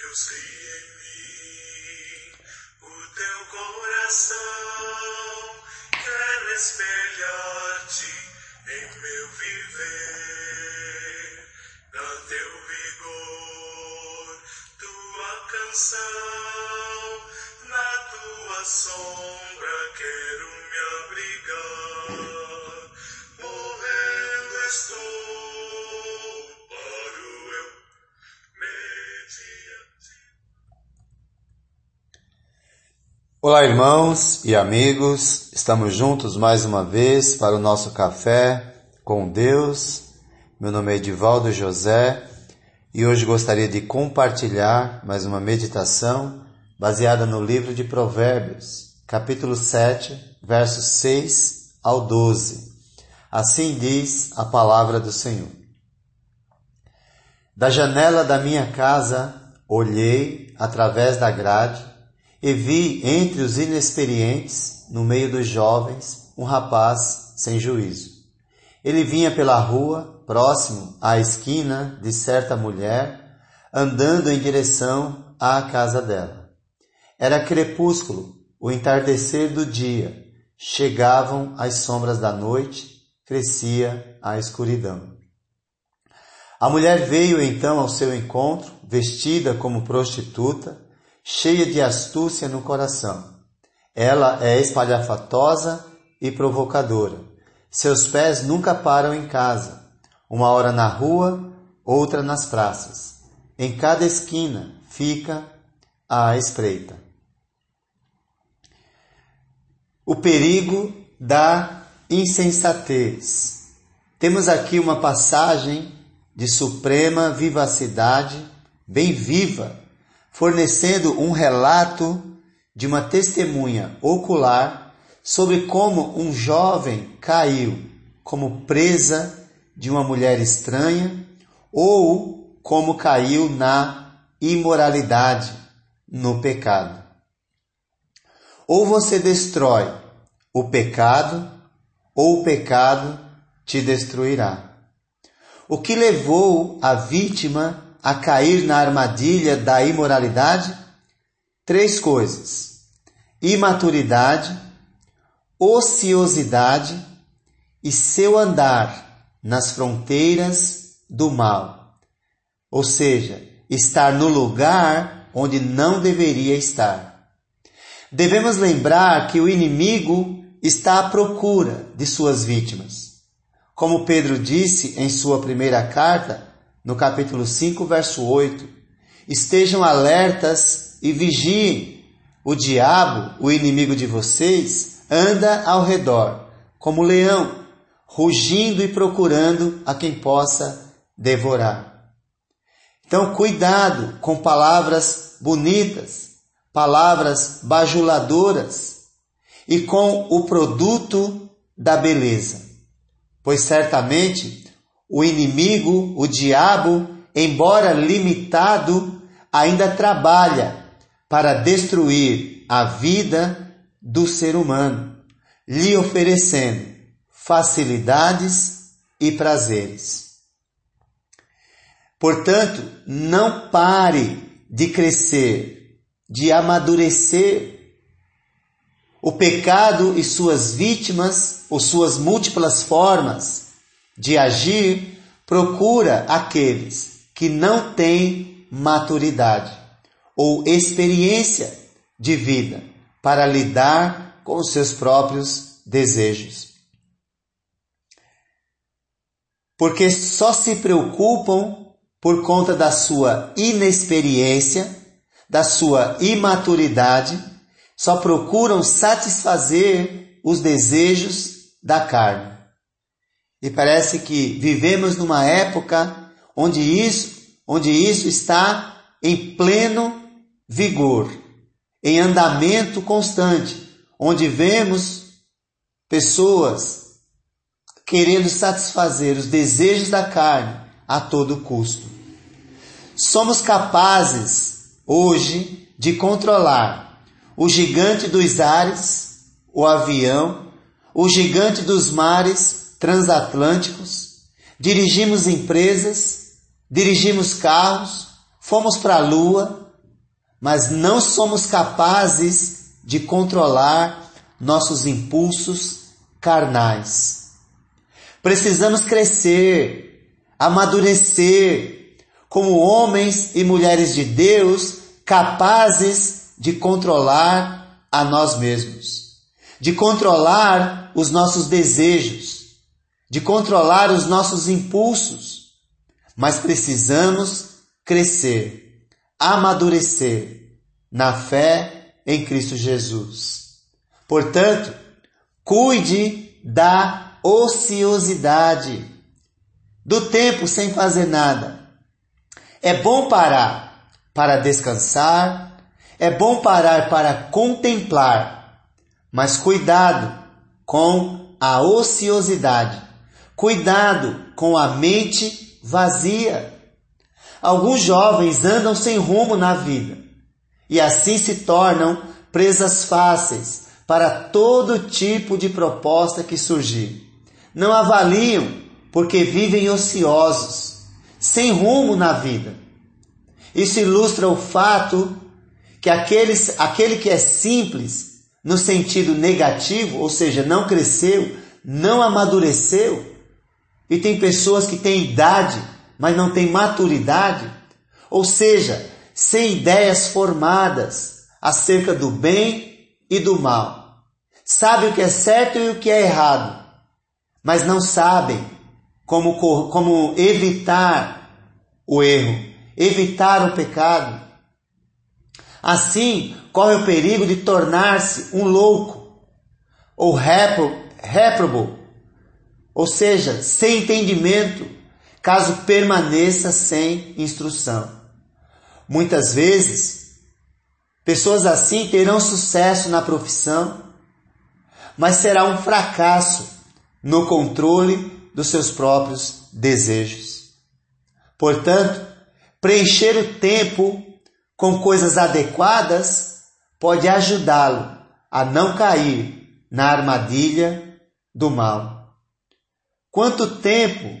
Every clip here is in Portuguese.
Deus cria em mim o teu coração, quero espelhar-te em meu viver, dá teu vigor, tua canção, na tua sombra Olá, irmãos e amigos, estamos juntos mais uma vez para o nosso café com Deus. Meu nome é Edivaldo José e hoje gostaria de compartilhar mais uma meditação baseada no livro de Provérbios, capítulo 7, versos 6 ao 12. Assim diz a palavra do Senhor. Da janela da minha casa olhei através da grade e vi entre os inexperientes, no meio dos jovens, um rapaz sem juízo. Ele vinha pela rua, próximo à esquina de certa mulher, andando em direção à casa dela. Era crepúsculo, o entardecer do dia. Chegavam as sombras da noite, crescia a escuridão. A mulher veio então ao seu encontro, vestida como prostituta, cheia de astúcia no coração. Ela é espalhafatosa e provocadora. Seus pés nunca param em casa, uma hora na rua, outra nas praças. Em cada esquina fica à espreita. O perigo da insensatez. Temos aqui uma passagem de suprema vivacidade, bem viva, fornecendo um relato de uma testemunha ocular sobre como um jovem caiu como presa de uma mulher estranha ou como caiu na imoralidade, no pecado. Ou você destrói o pecado, ou o pecado te destruirá. O que levou a vítima a cair na armadilha da imoralidade? Três coisas: imaturidade, ociosidade e seu andar nas fronteiras do mal. Ou seja, estar no lugar onde não deveria estar. Devemos lembrar que o inimigo está à procura de suas vítimas. Como Pedro disse em sua primeira carta, no capítulo 5, verso 8: Estejam alertas e vigiem. O diabo, o inimigo de vocês, anda ao redor, como leão, rugindo e procurando a quem possa devorar. Então, cuidado com palavras bonitas, palavras bajuladoras e com o produto da beleza, pois certamente o inimigo, o diabo, embora limitado, ainda trabalha para destruir a vida do ser humano, lhe oferecendo facilidades e prazeres. Portanto, não pare de crescer, de amadurecer. O pecado e suas vítimas, ou suas múltiplas formas, de agir procura aqueles que não têm maturidade ou experiência de vida para lidar com os seus próprios desejos. Porque só se preocupam por conta da sua inexperiência, da sua imaturidade, só procuram satisfazer os desejos da carne. E parece que vivemos numa época onde isso, onde isso está em pleno vigor, em andamento constante, onde vemos pessoas querendo satisfazer os desejos da carne a todo custo. Somos capazes hoje de controlar o gigante dos ares, o avião, o gigante dos mares, transatlânticos, dirigimos empresas, dirigimos carros, fomos para a Lua, mas não somos capazes de controlar nossos impulsos carnais. Precisamos crescer, amadurecer como homens e mulheres de Deus capazes de controlar a nós mesmos, de controlar os nossos desejos, de controlar os nossos impulsos. Mas precisamos crescer, amadurecer na fé em Cristo Jesus. Portanto, cuide da ociosidade, do tempo sem fazer nada. É bom parar para descansar, é bom parar para contemplar, mas cuidado com a ociosidade, cuidado com a mente vazia. Alguns jovens andam sem rumo na vida e assim se tornam presas fáceis para todo tipo de proposta que surgir. Não avaliam porque vivem ociosos, sem rumo na vida. Isso ilustra o fato que aqueles, aquele que é simples no sentido negativo, ou seja, não cresceu, não amadureceu, e tem pessoas que têm idade mas não tem maturidade, ou seja, sem ideias formadas acerca do bem e do mal. Sabe o que é certo e o que é errado, mas não sabem como, como evitar o erro, evitar o pecado. Assim, corre o perigo de tornar-se um louco ou réprobo, ou seja, sem entendimento, caso permaneça sem instrução. Muitas vezes, pessoas assim terão sucesso na profissão, mas será um fracasso no controle dos seus próprios desejos. Portanto, preencher o tempo com coisas adequadas pode ajudá-lo a não cair na armadilha do mal. Quanto tempo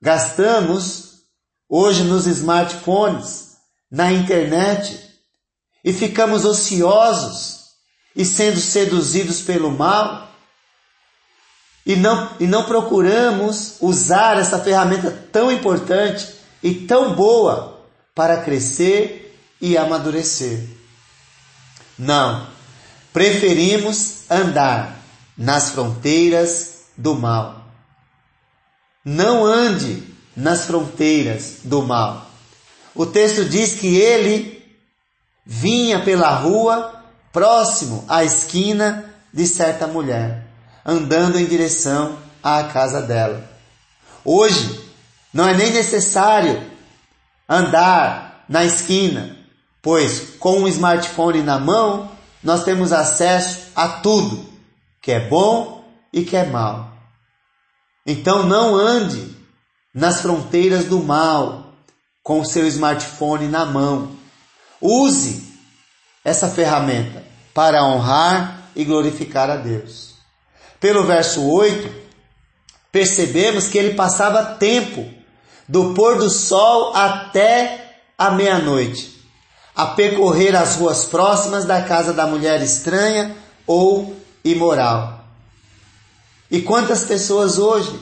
Gastamos hoje nos smartphones, na internet e ficamos ociosos e sendo seduzidos pelo mal e não, e não procuramos usar essa ferramenta tão importante e tão boa para crescer e amadurecer. Não, preferimos andar nas fronteiras do mal. Não ande nas fronteiras do mal. O texto diz que ele vinha pela rua próximo à esquina de certa mulher, andando em direção à casa dela. Hoje, não é nem necessário andar na esquina, pois com o smartphone na mão, nós temos acesso a tudo que é bom e que é mal. Então não ande nas fronteiras do mal com o seu smartphone na mão. Use essa ferramenta para honrar e glorificar a Deus. Pelo verso 8, percebemos que ele passava tempo do pôr do sol até a meia-noite, a percorrer as ruas próximas da casa da mulher estranha ou imoral. E quantas pessoas hoje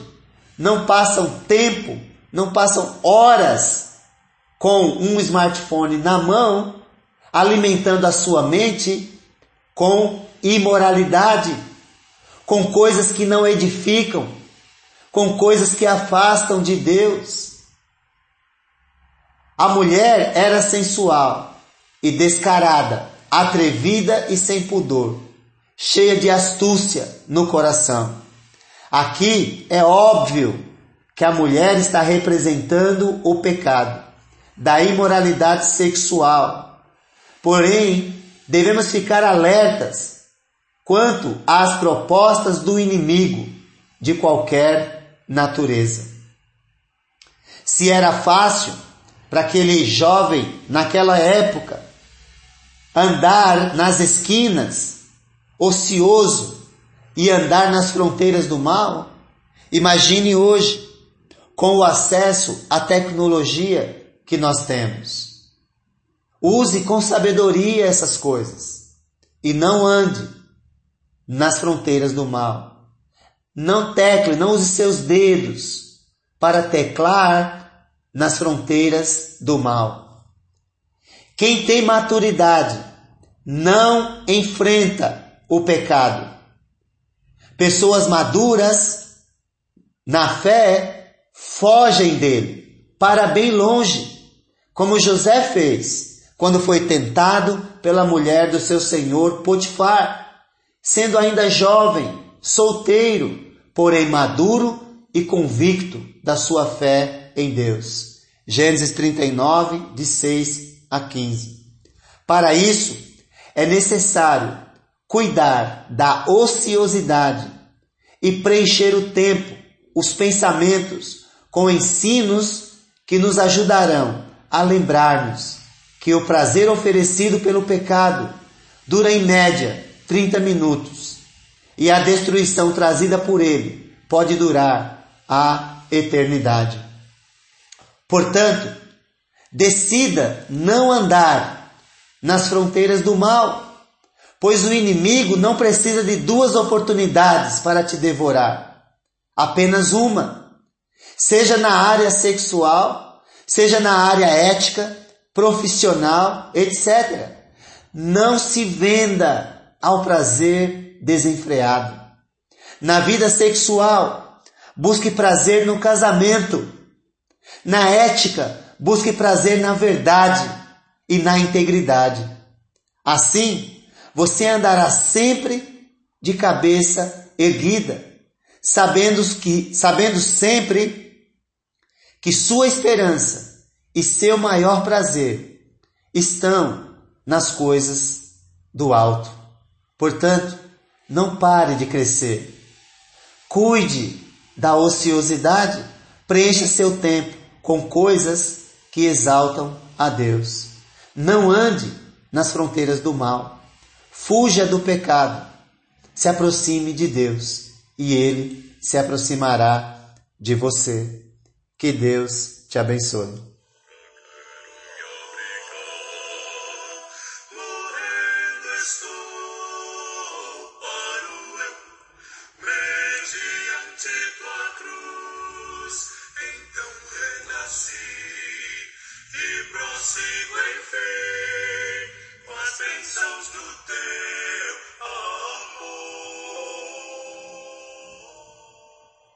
não passam tempo, não passam horas com um smartphone na mão, alimentando a sua mente com imoralidade, com coisas que não edificam, com coisas que afastam de Deus. A mulher era sensual e descarada, atrevida e sem pudor, cheia de astúcia no coração. Aqui é óbvio que a mulher está representando o pecado da imoralidade sexual. Porém, devemos ficar alertas quanto às propostas do inimigo de qualquer natureza. Se era fácil para aquele jovem naquela época andar nas esquinas, ocioso, e andar nas fronteiras do mal? Imagine hoje, com o acesso à tecnologia que nós temos. Use com sabedoria essas coisas e não ande nas fronteiras do mal. Não tecle, não use seus dedos para teclar nas fronteiras do mal. Quem tem maturidade não enfrenta o pecado. Pessoas maduras na fé fogem dele para bem longe, como José fez quando foi tentado pela mulher do seu senhor Potifar, sendo ainda jovem, solteiro, porém maduro e convicto da sua fé em Deus. Gênesis 39, de 6 a 15. Para isso, é necessário cuidar da ociosidade e preencher o tempo, os pensamentos, com ensinos que nos ajudarão a lembrar-nos que o prazer oferecido pelo pecado dura em média 30 minutos e a destruição trazida por ele pode durar a eternidade. Portanto, decida não andar nas fronteiras do mal, pois o inimigo não precisa de duas oportunidades para te devorar, apenas uma. Seja na área sexual, seja na área ética, profissional, etc. Não se venda ao prazer desenfreado. Na vida sexual, busque prazer no casamento. Na ética, busque prazer na verdade e na integridade. Assim, você andará sempre de cabeça erguida, sabendo que sabendo sempre que sua esperança e seu maior prazer estão nas coisas do alto. Portanto, não pare de crescer. Cuide da ociosidade, preencha seu tempo com coisas que exaltam a Deus. Não ande nas fronteiras do mal. Fuja do pecado, se aproxime de Deus e Ele se aproximará de você. Que Deus te abençoe. estou.